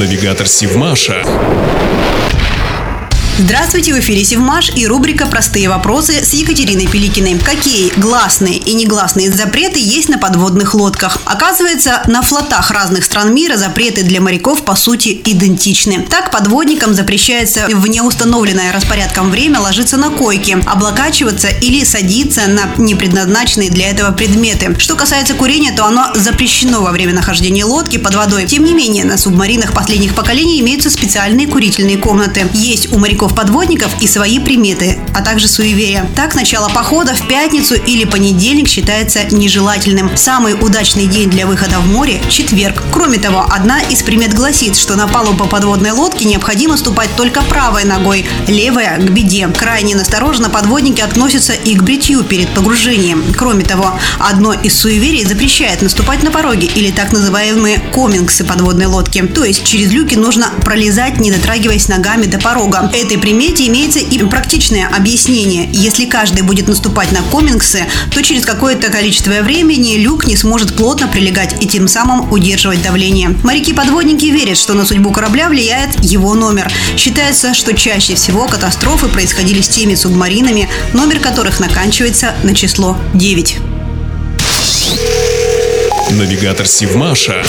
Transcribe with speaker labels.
Speaker 1: Навигатор Сивмаша.
Speaker 2: Здравствуйте, в эфире Севмаш и рубрика «Простые вопросы» с Екатериной Пеликиной. Какие гласные и негласные запреты есть на подводных лодках? Оказывается, на флотах разных стран мира запреты для моряков по сути идентичны. Так, подводникам запрещается в неустановленное распорядком время ложиться на койки, облокачиваться или садиться на непредназначенные для этого предметы. Что касается курения, то оно запрещено во время нахождения лодки под водой. Тем не менее, на субмаринах последних поколений имеются специальные курительные комнаты. Есть у моряков подводников и свои приметы, а также суеверия. Так, начало похода в пятницу или понедельник считается нежелательным. Самый удачный день для выхода в море – четверг. Кроме того, одна из примет гласит, что на палубу подводной лодки необходимо ступать только правой ногой, левая – к беде. Крайне настороженно подводники относятся и к бритью перед погружением. Кроме того, одно из суеверий запрещает наступать на пороги или так называемые комингсы подводной лодки. То есть через люки нужно пролезать, не дотрагиваясь ногами до порога. Этой примете имеется и практичное объяснение. Если каждый будет наступать на комингсы, то через какое-то количество времени люк не сможет плотно прилегать и тем самым удерживать давление. Моряки-подводники верят, что на судьбу корабля влияет его номер. Считается, что чаще всего катастрофы происходили с теми субмаринами, номер которых наканчивается на число 9.
Speaker 1: Навигатор Сивмаша.